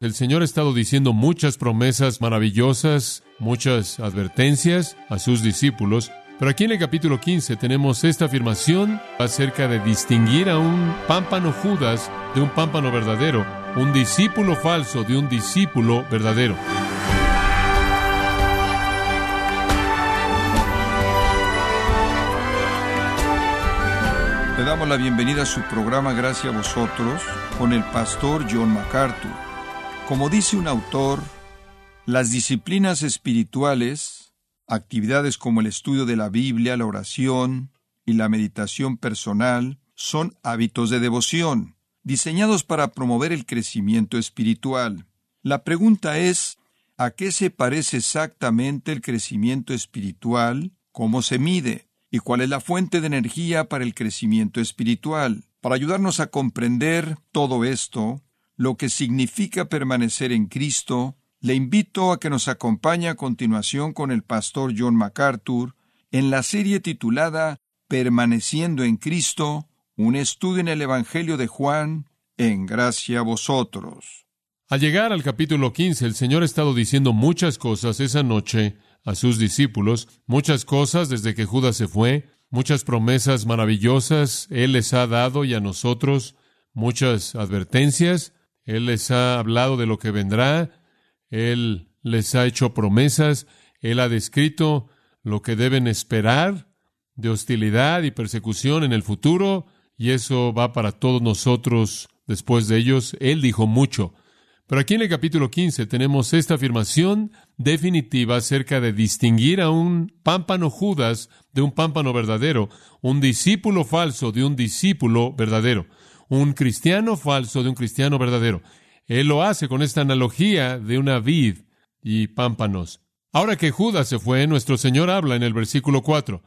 El Señor ha estado diciendo muchas promesas maravillosas, muchas advertencias a sus discípulos, pero aquí en el capítulo 15 tenemos esta afirmación acerca de distinguir a un pámpano Judas de un pámpano verdadero, un discípulo falso de un discípulo verdadero. Le damos la bienvenida a su programa Gracias a vosotros con el pastor John MacArthur. Como dice un autor, las disciplinas espirituales, actividades como el estudio de la Biblia, la oración y la meditación personal, son hábitos de devoción, diseñados para promover el crecimiento espiritual. La pregunta es, ¿a qué se parece exactamente el crecimiento espiritual? ¿Cómo se mide? ¿Y cuál es la fuente de energía para el crecimiento espiritual? Para ayudarnos a comprender todo esto, lo que significa permanecer en Cristo, le invito a que nos acompañe a continuación con el pastor John MacArthur en la serie titulada Permaneciendo en Cristo, un estudio en el Evangelio de Juan, en gracia a vosotros. Al llegar al capítulo 15, el Señor ha estado diciendo muchas cosas esa noche a sus discípulos, muchas cosas desde que Judas se fue, muchas promesas maravillosas Él les ha dado y a nosotros, muchas advertencias, él les ha hablado de lo que vendrá, Él les ha hecho promesas, Él ha descrito lo que deben esperar de hostilidad y persecución en el futuro, y eso va para todos nosotros después de ellos. Él dijo mucho. Pero aquí en el capítulo 15 tenemos esta afirmación definitiva acerca de distinguir a un pámpano Judas de un pámpano verdadero, un discípulo falso de un discípulo verdadero un cristiano falso de un cristiano verdadero. Él lo hace con esta analogía de una vid y pámpanos. Ahora que Judas se fue, nuestro Señor habla en el versículo 4,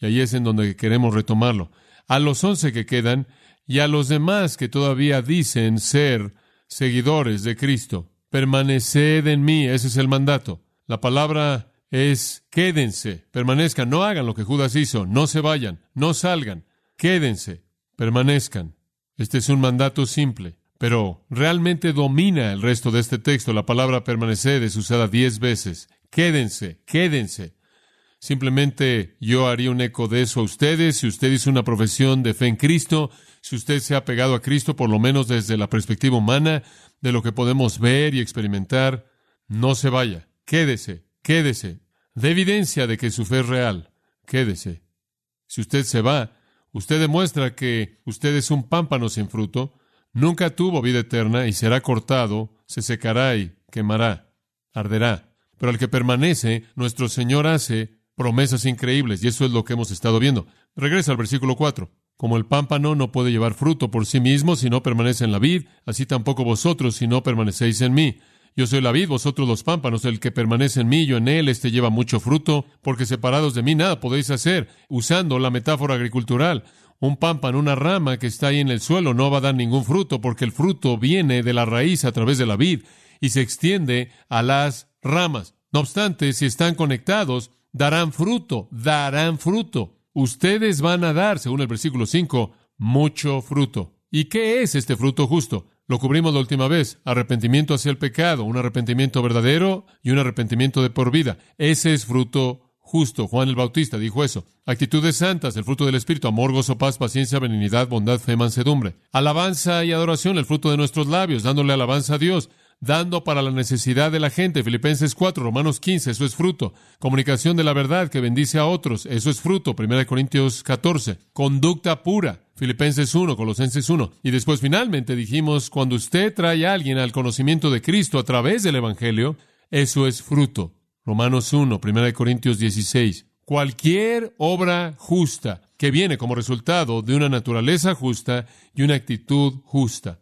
y ahí es en donde queremos retomarlo. A los once que quedan y a los demás que todavía dicen ser seguidores de Cristo, permaneced en mí, ese es el mandato. La palabra es quédense, permanezcan, no hagan lo que Judas hizo, no se vayan, no salgan, quédense, permanezcan. Este es un mandato simple, pero realmente domina el resto de este texto. La palabra permanecer es usada diez veces. Quédense, quédense. Simplemente yo haría un eco de eso a ustedes. Si usted hizo una profesión de fe en Cristo, si usted se ha pegado a Cristo, por lo menos desde la perspectiva humana, de lo que podemos ver y experimentar, no se vaya. Quédese, quédese. De evidencia de que su fe es real. Quédese. Si usted se va, Usted demuestra que usted es un pámpano sin fruto, nunca tuvo vida eterna y será cortado, se secará y quemará, arderá. Pero al que permanece, nuestro Señor hace promesas increíbles y eso es lo que hemos estado viendo. Regresa al versículo 4. Como el pámpano no puede llevar fruto por sí mismo si no permanece en la vid, así tampoco vosotros si no permanecéis en mí. Yo soy la vid, vosotros los pámpanos, el que permanece en mí, yo en él, este lleva mucho fruto, porque separados de mí nada podéis hacer. Usando la metáfora agricultural, un pámpano, una rama que está ahí en el suelo, no va a dar ningún fruto, porque el fruto viene de la raíz a través de la vid y se extiende a las ramas. No obstante, si están conectados, darán fruto, darán fruto. Ustedes van a dar, según el versículo 5, mucho fruto. ¿Y qué es este fruto justo? Lo cubrimos la última vez. Arrepentimiento hacia el pecado, un arrepentimiento verdadero y un arrepentimiento de por vida. Ese es fruto justo. Juan el Bautista dijo eso. Actitudes santas, el fruto del Espíritu, amor, gozo, paz, paciencia, benignidad, bondad, fe, mansedumbre. Alabanza y adoración, el fruto de nuestros labios, dándole alabanza a Dios dando para la necesidad de la gente. Filipenses 4, Romanos 15, eso es fruto. Comunicación de la verdad que bendice a otros, eso es fruto. 1 Corintios 14. Conducta pura. Filipenses 1, Colosenses 1. Y después finalmente dijimos, cuando usted trae a alguien al conocimiento de Cristo a través del Evangelio, eso es fruto. Romanos 1, 1 Corintios 16. Cualquier obra justa que viene como resultado de una naturaleza justa y una actitud justa.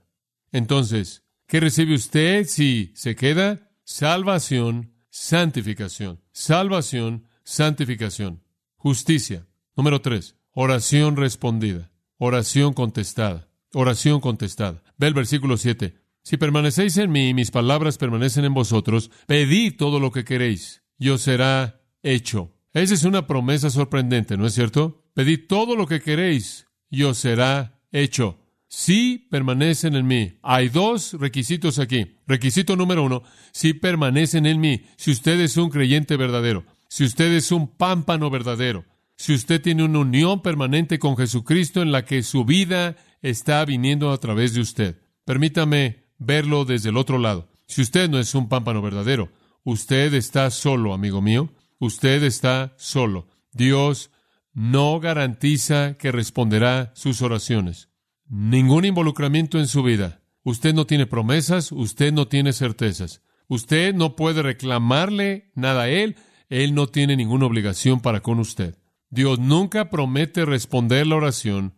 Entonces, ¿Qué recibe usted si se queda? Salvación, santificación. Salvación, santificación. Justicia. Número tres. Oración respondida. Oración contestada. Oración contestada. Ve el versículo 7. Si permanecéis en mí y mis palabras permanecen en vosotros, pedid todo lo que queréis y os será hecho. Esa es una promesa sorprendente, ¿no es cierto? Pedid todo lo que queréis y os será hecho. Si permanecen en mí. Hay dos requisitos aquí. Requisito número uno, si permanecen en mí, si usted es un creyente verdadero, si usted es un pámpano verdadero, si usted tiene una unión permanente con Jesucristo en la que su vida está viniendo a través de usted. Permítame verlo desde el otro lado. Si usted no es un pámpano verdadero, usted está solo, amigo mío. Usted está solo. Dios no garantiza que responderá sus oraciones ningún involucramiento en su vida. Usted no tiene promesas, usted no tiene certezas. Usted no puede reclamarle nada a Él, Él no tiene ninguna obligación para con usted. Dios nunca promete responder la oración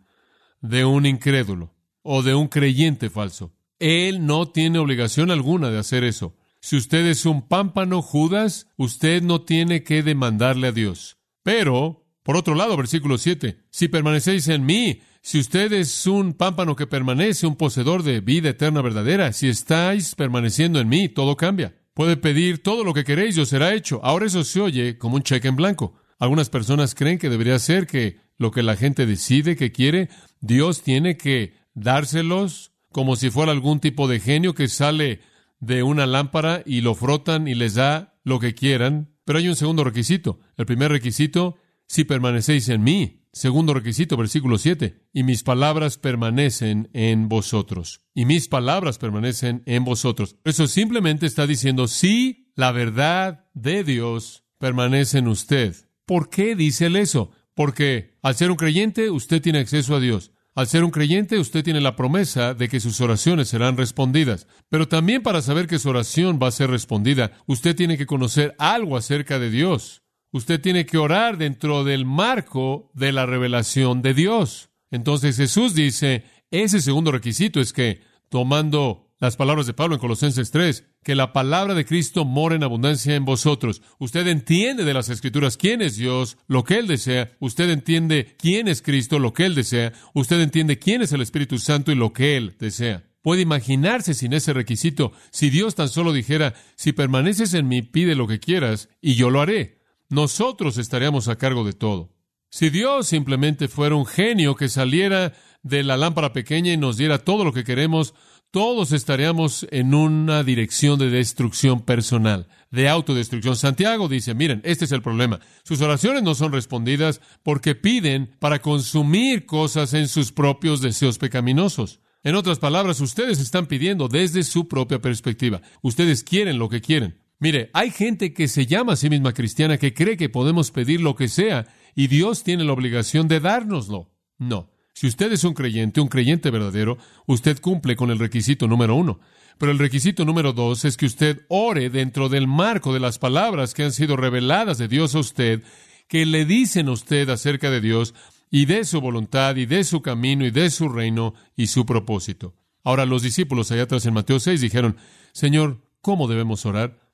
de un incrédulo o de un creyente falso. Él no tiene obligación alguna de hacer eso. Si usted es un pámpano Judas, usted no tiene que demandarle a Dios. Pero, por otro lado, versículo 7, si permanecéis en mí si usted es un pámpano que permanece, un poseedor de vida eterna verdadera, si estáis permaneciendo en mí, todo cambia. Puede pedir todo lo que queréis y os será hecho. Ahora eso se oye como un cheque en blanco. Algunas personas creen que debería ser que lo que la gente decide que quiere, Dios tiene que dárselos como si fuera algún tipo de genio que sale de una lámpara y lo frotan y les da lo que quieran. Pero hay un segundo requisito. El primer requisito, si permanecéis en mí. Segundo requisito, versículo 7. Y mis palabras permanecen en vosotros. Y mis palabras permanecen en vosotros. Eso simplemente está diciendo, sí, la verdad de Dios permanece en usted. ¿Por qué dice él eso? Porque al ser un creyente, usted tiene acceso a Dios. Al ser un creyente, usted tiene la promesa de que sus oraciones serán respondidas. Pero también para saber que su oración va a ser respondida, usted tiene que conocer algo acerca de Dios. Usted tiene que orar dentro del marco de la revelación de Dios. Entonces Jesús dice, ese segundo requisito es que, tomando las palabras de Pablo en Colosenses 3, que la palabra de Cristo mora en abundancia en vosotros. Usted entiende de las Escrituras quién es Dios, lo que Él desea. Usted entiende quién es Cristo, lo que Él desea. Usted entiende quién es el Espíritu Santo y lo que Él desea. Puede imaginarse sin ese requisito si Dios tan solo dijera, si permaneces en mí, pide lo que quieras y yo lo haré nosotros estaríamos a cargo de todo. Si Dios simplemente fuera un genio que saliera de la lámpara pequeña y nos diera todo lo que queremos, todos estaríamos en una dirección de destrucción personal, de autodestrucción. Santiago dice, miren, este es el problema. Sus oraciones no son respondidas porque piden para consumir cosas en sus propios deseos pecaminosos. En otras palabras, ustedes están pidiendo desde su propia perspectiva. Ustedes quieren lo que quieren. Mire, hay gente que se llama a sí misma cristiana que cree que podemos pedir lo que sea y Dios tiene la obligación de dárnoslo. No. Si usted es un creyente, un creyente verdadero, usted cumple con el requisito número uno. Pero el requisito número dos es que usted ore dentro del marco de las palabras que han sido reveladas de Dios a usted, que le dicen a usted acerca de Dios y de su voluntad y de su camino y de su reino y su propósito. Ahora los discípulos allá atrás en Mateo 6 dijeron, Señor, ¿cómo debemos orar?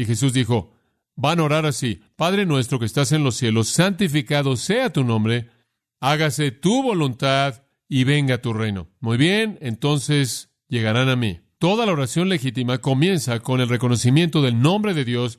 Y Jesús dijo, van a orar así, Padre nuestro que estás en los cielos, santificado sea tu nombre, hágase tu voluntad y venga tu reino. Muy bien, entonces llegarán a mí. Toda la oración legítima comienza con el reconocimiento del nombre de Dios.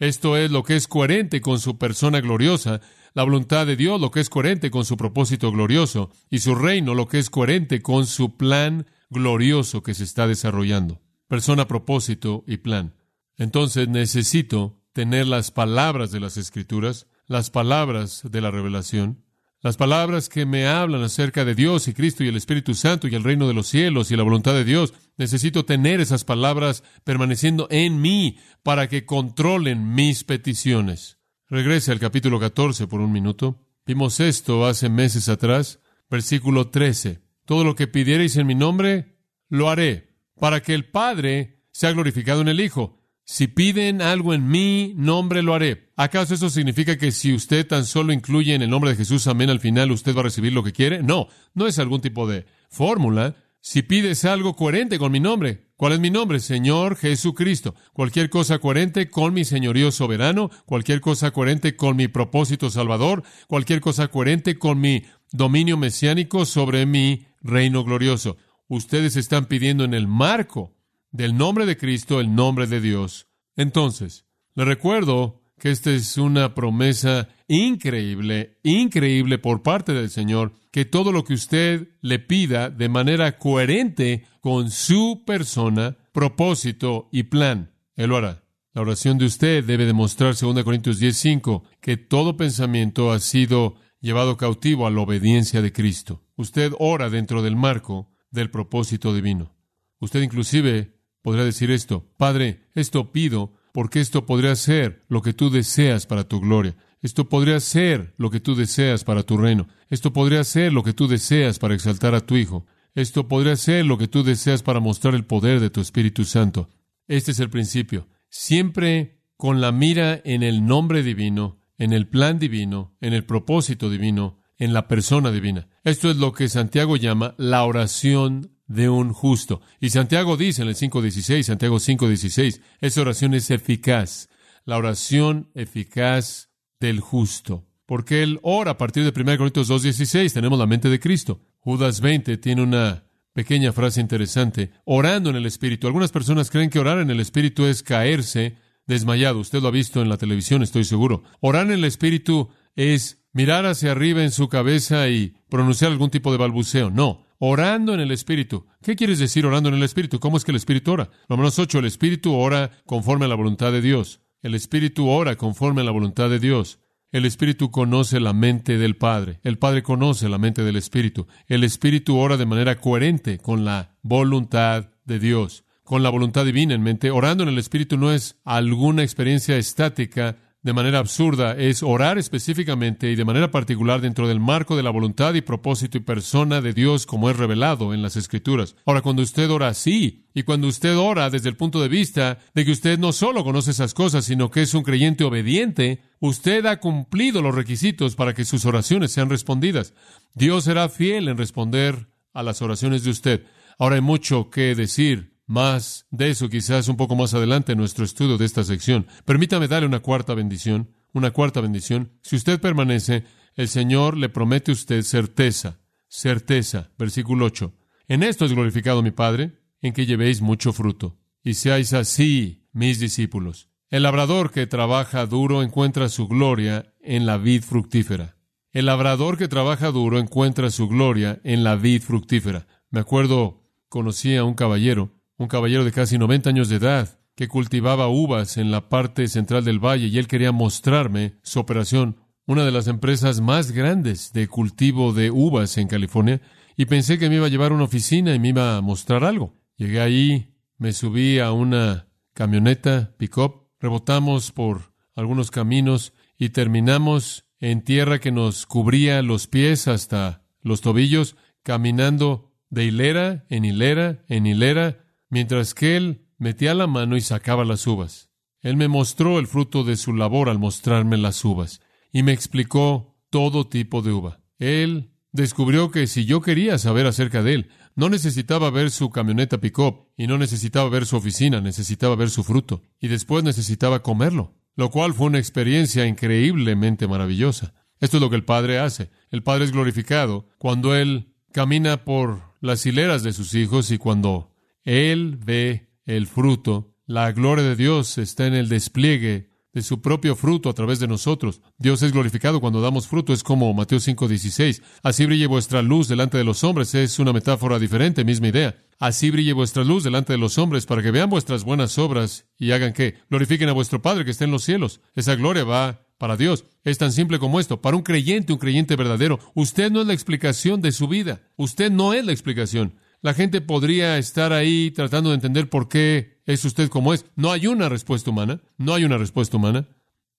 Esto es lo que es coherente con su persona gloriosa, la voluntad de Dios lo que es coherente con su propósito glorioso y su reino lo que es coherente con su plan glorioso que se está desarrollando. Persona, propósito y plan. Entonces necesito tener las palabras de las Escrituras, las palabras de la revelación, las palabras que me hablan acerca de Dios y Cristo y el Espíritu Santo y el reino de los cielos y la voluntad de Dios. Necesito tener esas palabras permaneciendo en mí para que controlen mis peticiones. Regrese al capítulo 14 por un minuto. Vimos esto hace meses atrás. Versículo 13. Todo lo que pidiereis en mi nombre, lo haré, para que el Padre sea glorificado en el Hijo. Si piden algo en mi nombre, lo haré. ¿Acaso eso significa que si usted tan solo incluye en el nombre de Jesús, amén, al final usted va a recibir lo que quiere? No, no es algún tipo de fórmula. Si pides algo coherente con mi nombre, ¿cuál es mi nombre? Señor Jesucristo. Cualquier cosa coherente con mi señorío soberano, cualquier cosa coherente con mi propósito salvador, cualquier cosa coherente con mi dominio mesiánico sobre mi reino glorioso. Ustedes están pidiendo en el marco del nombre de Cristo, el nombre de Dios. Entonces, le recuerdo que esta es una promesa increíble, increíble por parte del Señor, que todo lo que usted le pida de manera coherente con su persona, propósito y plan, Él lo hará. La oración de usted debe demostrar, 2 Corintios 10:5, que todo pensamiento ha sido llevado cautivo a la obediencia de Cristo. Usted ora dentro del marco del propósito divino. Usted inclusive podría decir esto, Padre, esto pido porque esto podría ser lo que tú deseas para tu gloria. Esto podría ser lo que tú deseas para tu reino. Esto podría ser lo que tú deseas para exaltar a tu Hijo. Esto podría ser lo que tú deseas para mostrar el poder de tu Espíritu Santo. Este es el principio. Siempre con la mira en el nombre divino, en el plan divino, en el propósito divino, en la persona divina. Esto es lo que Santiago llama la oración de un justo. Y Santiago dice en el 5.16, Santiago 5.16, esa oración es eficaz. La oración eficaz del justo. Porque él ora a partir de 1 Corintios 2.16, tenemos la mente de Cristo. Judas 20 tiene una pequeña frase interesante, orando en el Espíritu. Algunas personas creen que orar en el Espíritu es caerse desmayado. Usted lo ha visto en la televisión, estoy seguro. Orar en el Espíritu es mirar hacia arriba en su cabeza y pronunciar algún tipo de balbuceo. No, orando en el Espíritu. ¿Qué quieres decir orando en el Espíritu? ¿Cómo es que el Espíritu ora? Número 8, el Espíritu ora conforme a la voluntad de Dios. El Espíritu ora conforme a la voluntad de Dios. El Espíritu conoce la mente del Padre. El Padre conoce la mente del Espíritu. El Espíritu ora de manera coherente con la voluntad de Dios, con la voluntad divina en mente. Orando en el Espíritu no es alguna experiencia estática de manera absurda es orar específicamente y de manera particular dentro del marco de la voluntad y propósito y persona de Dios como es revelado en las Escrituras. Ahora, cuando usted ora así, y cuando usted ora desde el punto de vista de que usted no solo conoce esas cosas, sino que es un creyente obediente, usted ha cumplido los requisitos para que sus oraciones sean respondidas. Dios será fiel en responder a las oraciones de usted. Ahora hay mucho que decir más de eso quizás un poco más adelante en nuestro estudio de esta sección. Permítame darle una cuarta bendición, una cuarta bendición. Si usted permanece, el Señor le promete a usted certeza, certeza. Versículo 8. En esto es glorificado mi Padre, en que llevéis mucho fruto, y seáis así mis discípulos. El labrador que trabaja duro encuentra su gloria en la vid fructífera. El labrador que trabaja duro encuentra su gloria en la vid fructífera. Me acuerdo, conocí a un caballero un caballero de casi 90 años de edad que cultivaba uvas en la parte central del valle y él quería mostrarme su operación, una de las empresas más grandes de cultivo de uvas en California, y pensé que me iba a llevar a una oficina y me iba a mostrar algo. Llegué ahí, me subí a una camioneta pick-up, rebotamos por algunos caminos y terminamos en tierra que nos cubría los pies hasta los tobillos, caminando de hilera en hilera en hilera mientras que él metía la mano y sacaba las uvas. Él me mostró el fruto de su labor al mostrarme las uvas y me explicó todo tipo de uva. Él descubrió que si yo quería saber acerca de él, no necesitaba ver su camioneta pick-up y no necesitaba ver su oficina, necesitaba ver su fruto y después necesitaba comerlo, lo cual fue una experiencia increíblemente maravillosa. Esto es lo que el Padre hace. El Padre es glorificado cuando Él camina por las hileras de sus hijos y cuando él ve el fruto. La gloria de Dios está en el despliegue de su propio fruto a través de nosotros. Dios es glorificado cuando damos fruto, es como Mateo 5:16. Así brille vuestra luz delante de los hombres, es una metáfora diferente, misma idea. Así brille vuestra luz delante de los hombres para que vean vuestras buenas obras y hagan que glorifiquen a vuestro Padre que está en los cielos. Esa gloria va para Dios. Es tan simple como esto. Para un creyente, un creyente verdadero, usted no es la explicación de su vida. Usted no es la explicación. La gente podría estar ahí tratando de entender por qué es usted como es. No hay una respuesta humana. No hay una respuesta humana.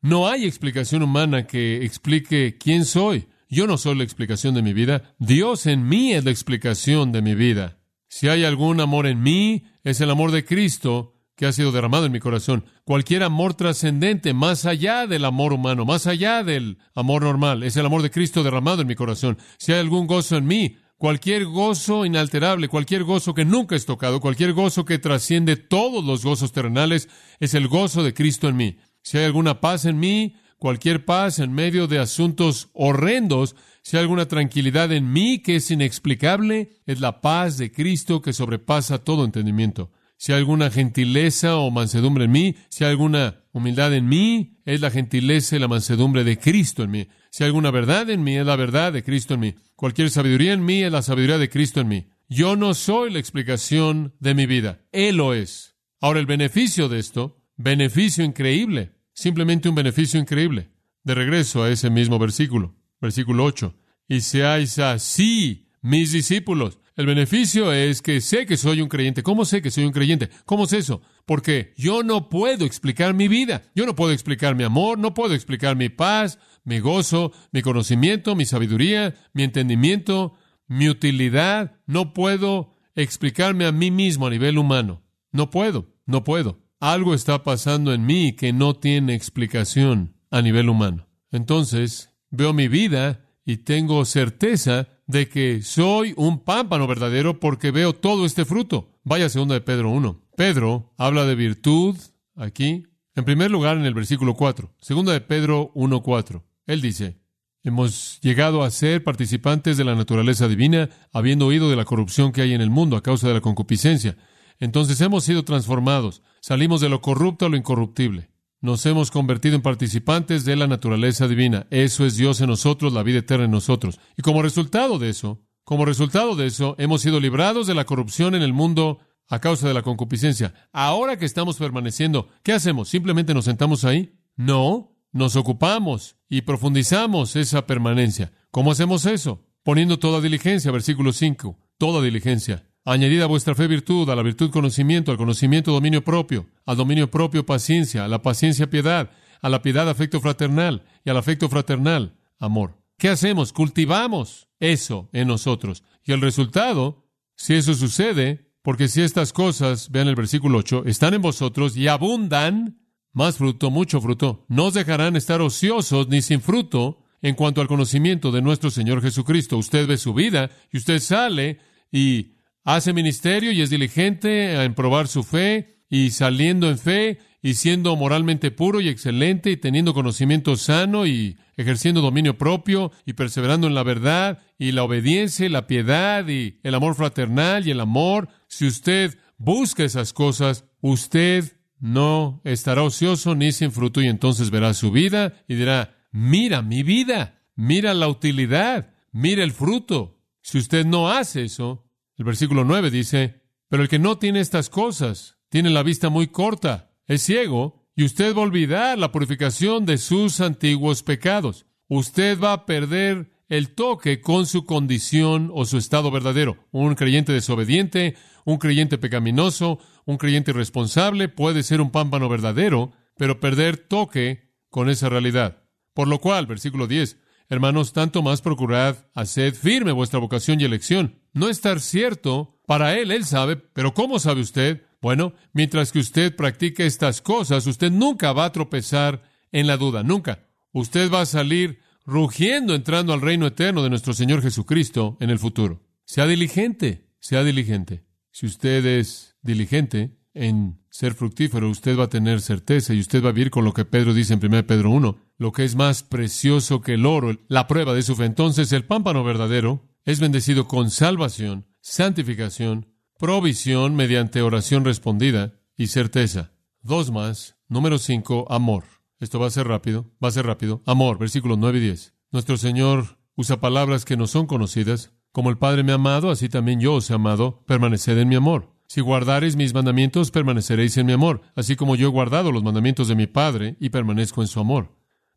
No hay explicación humana que explique quién soy. Yo no soy la explicación de mi vida. Dios en mí es la explicación de mi vida. Si hay algún amor en mí, es el amor de Cristo que ha sido derramado en mi corazón. Cualquier amor trascendente, más allá del amor humano, más allá del amor normal, es el amor de Cristo derramado en mi corazón. Si hay algún gozo en mí, Cualquier gozo inalterable, cualquier gozo que nunca es tocado, cualquier gozo que trasciende todos los gozos terrenales, es el gozo de Cristo en mí. Si hay alguna paz en mí, cualquier paz en medio de asuntos horrendos, si hay alguna tranquilidad en mí que es inexplicable, es la paz de Cristo que sobrepasa todo entendimiento. Si hay alguna gentileza o mansedumbre en mí, si hay alguna humildad en mí es la gentileza y la mansedumbre de Cristo en mí. Si alguna verdad en mí, es la verdad de Cristo en mí. Cualquier sabiduría en mí es la sabiduría de Cristo en mí. Yo no soy la explicación de mi vida. Él lo es. Ahora, el beneficio de esto, beneficio increíble, simplemente un beneficio increíble. De regreso a ese mismo versículo, versículo 8. Y seáis así mis discípulos. El beneficio es que sé que soy un creyente. ¿Cómo sé que soy un creyente? ¿Cómo es eso? Porque yo no puedo explicar mi vida. Yo no puedo explicar mi amor, no puedo explicar mi paz, mi gozo, mi conocimiento, mi sabiduría, mi entendimiento, mi utilidad. No puedo explicarme a mí mismo a nivel humano. No puedo, no puedo. Algo está pasando en mí que no tiene explicación a nivel humano. Entonces, veo mi vida y tengo certeza de que soy un pámpano verdadero porque veo todo este fruto. Vaya segunda de Pedro 1. Pedro habla de virtud aquí. En primer lugar, en el versículo 4. Segunda de Pedro 1.4. Él dice, Hemos llegado a ser participantes de la naturaleza divina, habiendo oído de la corrupción que hay en el mundo a causa de la concupiscencia. Entonces hemos sido transformados, salimos de lo corrupto a lo incorruptible. Nos hemos convertido en participantes de la naturaleza divina. Eso es Dios en nosotros, la vida eterna en nosotros. Y como resultado de eso, como resultado de eso, hemos sido librados de la corrupción en el mundo a causa de la concupiscencia. Ahora que estamos permaneciendo, ¿qué hacemos? ¿Simplemente nos sentamos ahí? No, nos ocupamos y profundizamos esa permanencia. ¿Cómo hacemos eso? Poniendo toda diligencia, versículo 5, toda diligencia. Añadida a vuestra fe virtud, a la virtud conocimiento, al conocimiento dominio propio, al dominio propio paciencia, a la paciencia piedad, a la piedad afecto fraternal y al afecto fraternal amor. ¿Qué hacemos? Cultivamos eso en nosotros. Y el resultado, si eso sucede, porque si estas cosas, vean el versículo 8, están en vosotros y abundan, más fruto, mucho fruto, no os dejarán estar ociosos ni sin fruto en cuanto al conocimiento de nuestro Señor Jesucristo. Usted ve su vida y usted sale y hace ministerio y es diligente en probar su fe y saliendo en fe y siendo moralmente puro y excelente y teniendo conocimiento sano y ejerciendo dominio propio y perseverando en la verdad y la obediencia y la piedad y el amor fraternal y el amor, si usted busca esas cosas, usted no estará ocioso ni sin fruto y entonces verá su vida y dirá, mira mi vida, mira la utilidad, mira el fruto. Si usted no hace eso, el versículo 9 dice, pero el que no tiene estas cosas tiene la vista muy corta, es ciego, y usted va a olvidar la purificación de sus antiguos pecados. Usted va a perder el toque con su condición o su estado verdadero. Un creyente desobediente, un creyente pecaminoso, un creyente irresponsable puede ser un pámpano verdadero, pero perder toque con esa realidad. Por lo cual, versículo 10, hermanos, tanto más procurad, haced firme vuestra vocación y elección no estar cierto. Para él, él sabe, pero ¿cómo sabe usted? Bueno, mientras que usted practique estas cosas, usted nunca va a tropezar en la duda, nunca. Usted va a salir rugiendo entrando al reino eterno de nuestro Señor Jesucristo en el futuro. Sea diligente, sea diligente. Si usted es diligente en ser fructífero, usted va a tener certeza y usted va a vivir con lo que Pedro dice en 1 Pedro 1, lo que es más precioso que el oro, la prueba de su fe. Entonces, el pámpano verdadero es bendecido con salvación, santificación, provisión mediante oración respondida y certeza. Dos más. Número cinco, amor. Esto va a ser rápido, va a ser rápido. Amor, versículos nueve y diez. Nuestro Señor usa palabras que no son conocidas. Como el Padre me ha amado, así también yo os he amado. Permaneced en mi amor. Si guardareis mis mandamientos, permaneceréis en mi amor, así como yo he guardado los mandamientos de mi Padre y permanezco en su amor.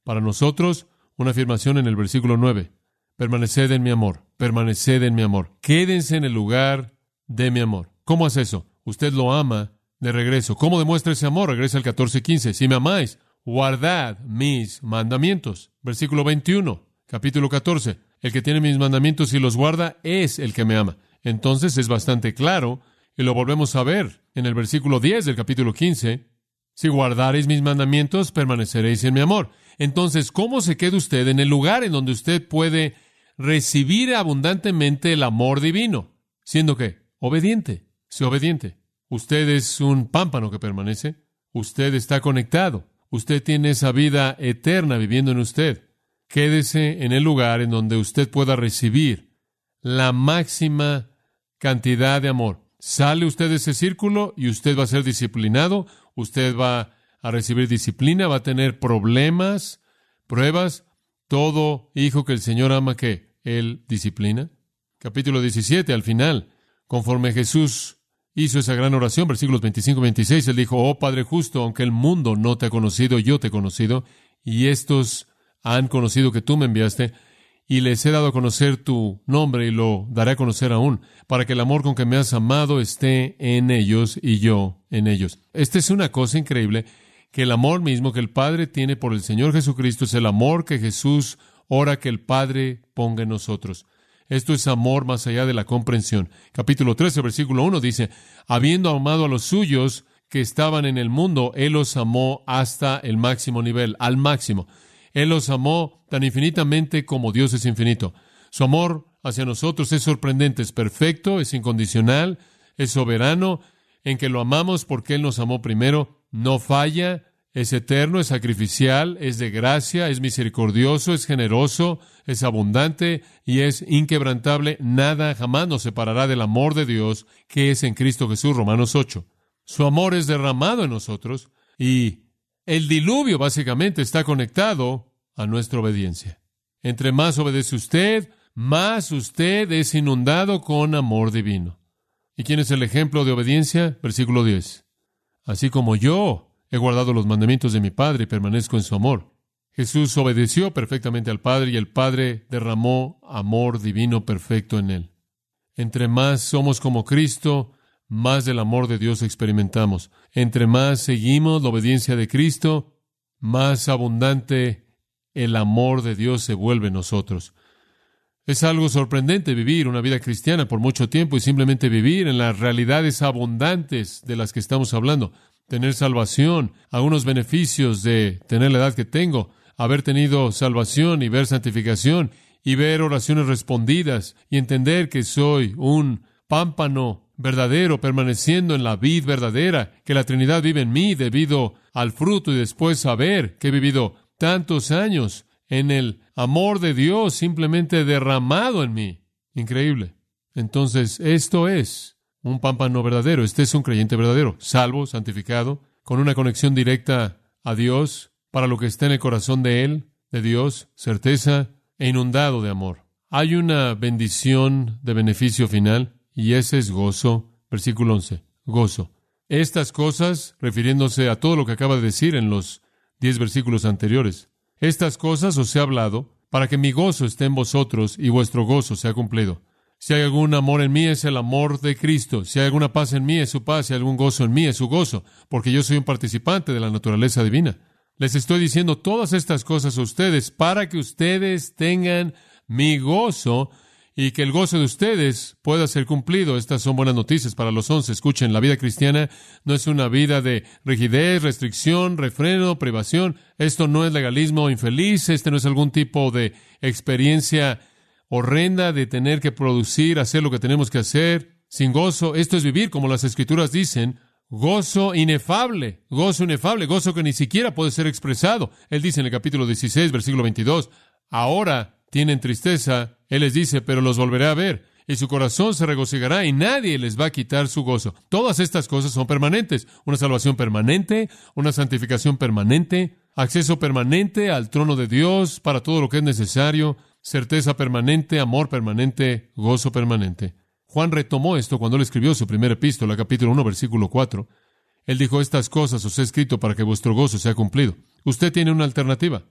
Para nosotros, una afirmación en el versículo nueve. Permaneced en mi amor, permaneced en mi amor. Quédense en el lugar de mi amor. ¿Cómo hace eso? Usted lo ama de regreso. ¿Cómo demuestra ese amor? Regresa al 14:15. Si me amáis, guardad mis mandamientos. Versículo 21, capítulo 14. El que tiene mis mandamientos y los guarda es el que me ama. Entonces es bastante claro, y lo volvemos a ver en el versículo 10 del capítulo 15. Si guardareis mis mandamientos, permaneceréis en mi amor. Entonces, ¿cómo se queda usted en el lugar en donde usted puede recibir abundantemente el amor divino, siendo que obediente, sea obediente. Usted es un pámpano que permanece, usted está conectado, usted tiene esa vida eterna viviendo en usted. Quédese en el lugar en donde usted pueda recibir la máxima cantidad de amor. Sale usted de ese círculo y usted va a ser disciplinado, usted va a recibir disciplina, va a tener problemas, pruebas. Todo hijo que el Señor ama, que Él disciplina. Capítulo 17, al final, conforme Jesús hizo esa gran oración, versículos 25 y 26, Él dijo, oh Padre justo, aunque el mundo no te ha conocido, yo te he conocido, y estos han conocido que tú me enviaste, y les he dado a conocer tu nombre y lo daré a conocer aún, para que el amor con que me has amado esté en ellos y yo en ellos. Esta es una cosa increíble, que el amor mismo que el Padre tiene por el Señor Jesucristo es el amor que Jesús ora que el Padre ponga en nosotros. Esto es amor más allá de la comprensión. Capítulo 13, versículo 1 dice, habiendo amado a los suyos que estaban en el mundo, Él los amó hasta el máximo nivel, al máximo. Él los amó tan infinitamente como Dios es infinito. Su amor hacia nosotros es sorprendente, es perfecto, es incondicional, es soberano, en que lo amamos porque Él nos amó primero, no falla, es eterno, es sacrificial, es de gracia, es misericordioso, es generoso, es abundante y es inquebrantable. Nada jamás nos separará del amor de Dios que es en Cristo Jesús, Romanos 8. Su amor es derramado en nosotros y el diluvio básicamente está conectado a nuestra obediencia. Entre más obedece usted, más usted es inundado con amor divino. ¿Y quién es el ejemplo de obediencia? Versículo 10. Así como yo he guardado los mandamientos de mi Padre y permanezco en su amor. Jesús obedeció perfectamente al Padre y el Padre derramó amor divino perfecto en él. Entre más somos como Cristo, más del amor de Dios experimentamos. Entre más seguimos la obediencia de Cristo, más abundante el amor de Dios se vuelve en nosotros. Es algo sorprendente vivir una vida cristiana por mucho tiempo y simplemente vivir en las realidades abundantes de las que estamos hablando. Tener salvación, algunos beneficios de tener la edad que tengo, haber tenido salvación y ver santificación y ver oraciones respondidas y entender que soy un pámpano verdadero, permaneciendo en la vid verdadera, que la Trinidad vive en mí debido al fruto y después saber que he vivido tantos años en el amor de Dios simplemente derramado en mí. Increíble. Entonces, esto es un pámpano verdadero. Este es un creyente verdadero, salvo, santificado, con una conexión directa a Dios, para lo que está en el corazón de Él, de Dios, certeza e inundado de amor. Hay una bendición de beneficio final y ese es gozo. Versículo 11. Gozo. Estas cosas, refiriéndose a todo lo que acaba de decir en los diez versículos anteriores, estas cosas os he hablado para que mi gozo esté en vosotros y vuestro gozo sea cumplido. Si hay algún amor en mí es el amor de Cristo. Si hay alguna paz en mí es su paz. Si hay algún gozo en mí es su gozo, porque yo soy un participante de la naturaleza divina. Les estoy diciendo todas estas cosas a ustedes para que ustedes tengan mi gozo y que el gozo de ustedes pueda ser cumplido. Estas son buenas noticias para los once. Escuchen, la vida cristiana no es una vida de rigidez, restricción, refreno, privación. Esto no es legalismo infeliz, este no es algún tipo de experiencia horrenda de tener que producir, hacer lo que tenemos que hacer sin gozo. Esto es vivir, como las escrituras dicen, gozo inefable, gozo inefable, gozo que ni siquiera puede ser expresado. Él dice en el capítulo 16, versículo 22, ahora tienen tristeza, Él les dice, pero los volveré a ver, y su corazón se regocijará, y nadie les va a quitar su gozo. Todas estas cosas son permanentes, una salvación permanente, una santificación permanente, acceso permanente al trono de Dios para todo lo que es necesario, certeza permanente, amor permanente, gozo permanente. Juan retomó esto cuando él escribió su primera epístola, capítulo 1, versículo 4. Él dijo, estas cosas os he escrito para que vuestro gozo sea cumplido. Usted tiene una alternativa.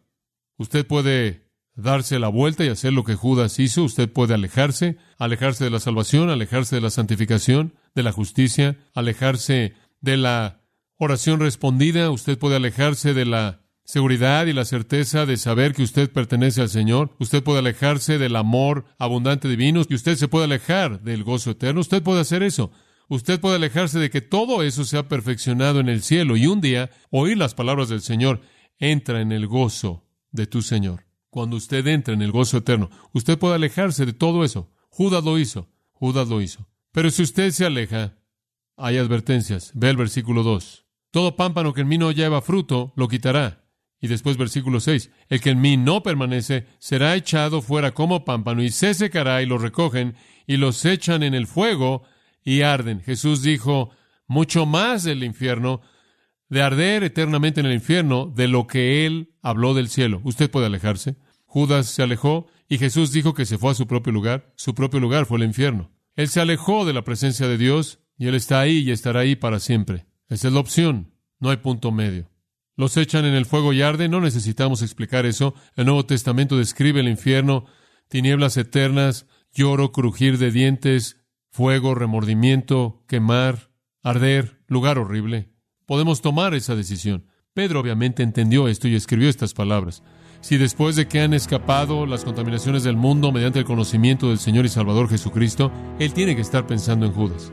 Usted puede darse la vuelta y hacer lo que Judas hizo. Usted puede alejarse, alejarse de la salvación, alejarse de la santificación, de la justicia, alejarse de la oración respondida. Usted puede alejarse de la seguridad y la certeza de saber que usted pertenece al Señor. Usted puede alejarse del amor abundante divino y usted se puede alejar del gozo eterno. Usted puede hacer eso. Usted puede alejarse de que todo eso sea perfeccionado en el cielo y un día oír las palabras del Señor. Entra en el gozo de tu Señor cuando usted entra en el gozo eterno. Usted puede alejarse de todo eso. Judas lo hizo. Judas lo hizo. Pero si usted se aleja, hay advertencias. Ve el versículo 2. Todo pámpano que en mí no lleva fruto, lo quitará. Y después versículo 6. El que en mí no permanece, será echado fuera como pámpano y se secará y lo recogen y los echan en el fuego y arden. Jesús dijo, mucho más del infierno de arder eternamente en el infierno de lo que él habló del cielo. Usted puede alejarse. Judas se alejó y Jesús dijo que se fue a su propio lugar. Su propio lugar fue el infierno. Él se alejó de la presencia de Dios y él está ahí y estará ahí para siempre. Esa es la opción. No hay punto medio. Los echan en el fuego y arde. No necesitamos explicar eso. El Nuevo Testamento describe el infierno, tinieblas eternas, lloro, crujir de dientes, fuego, remordimiento, quemar, arder, lugar horrible. Podemos tomar esa decisión. Pedro obviamente entendió esto y escribió estas palabras. Si después de que han escapado las contaminaciones del mundo mediante el conocimiento del Señor y Salvador Jesucristo, él tiene que estar pensando en Judas.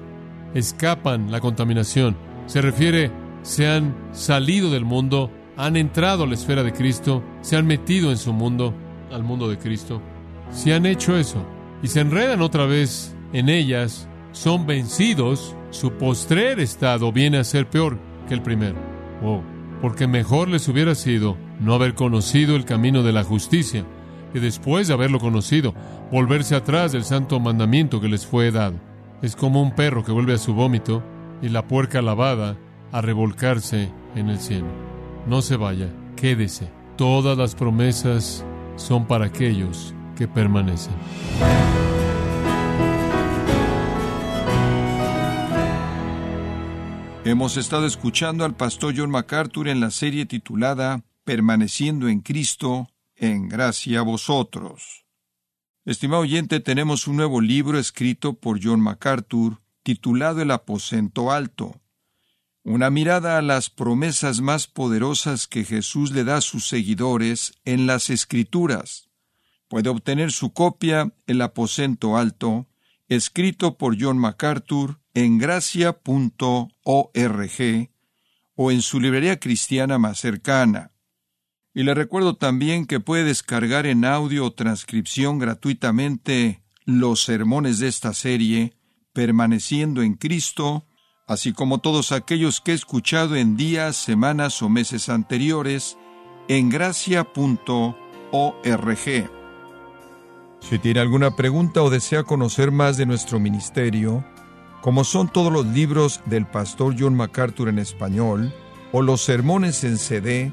Escapan la contaminación. Se refiere, se han salido del mundo, han entrado a la esfera de Cristo, se han metido en su mundo, al mundo de Cristo. Si han hecho eso y se enredan otra vez en ellas, son vencidos, su postrer estado viene a ser peor que el primero. Oh, porque mejor les hubiera sido no haber conocido el camino de la justicia, que después de haberlo conocido, volverse atrás del santo mandamiento que les fue dado. Es como un perro que vuelve a su vómito y la puerca lavada a revolcarse en el cielo. No se vaya, quédese. Todas las promesas son para aquellos que permanecen. Hemos estado escuchando al pastor John MacArthur en la serie titulada Permaneciendo en Cristo, en gracia a vosotros. Estimado oyente, tenemos un nuevo libro escrito por John MacArthur titulado El aposento alto. Una mirada a las promesas más poderosas que Jesús le da a sus seguidores en las Escrituras. Puede obtener su copia El aposento alto, escrito por John MacArthur en gracia.org o en su librería cristiana más cercana. Y le recuerdo también que puede descargar en audio o transcripción gratuitamente los sermones de esta serie, permaneciendo en Cristo, así como todos aquellos que he escuchado en días, semanas o meses anteriores, en gracia.org. Si tiene alguna pregunta o desea conocer más de nuestro ministerio, como son todos los libros del pastor John MacArthur en español, o los sermones en CD,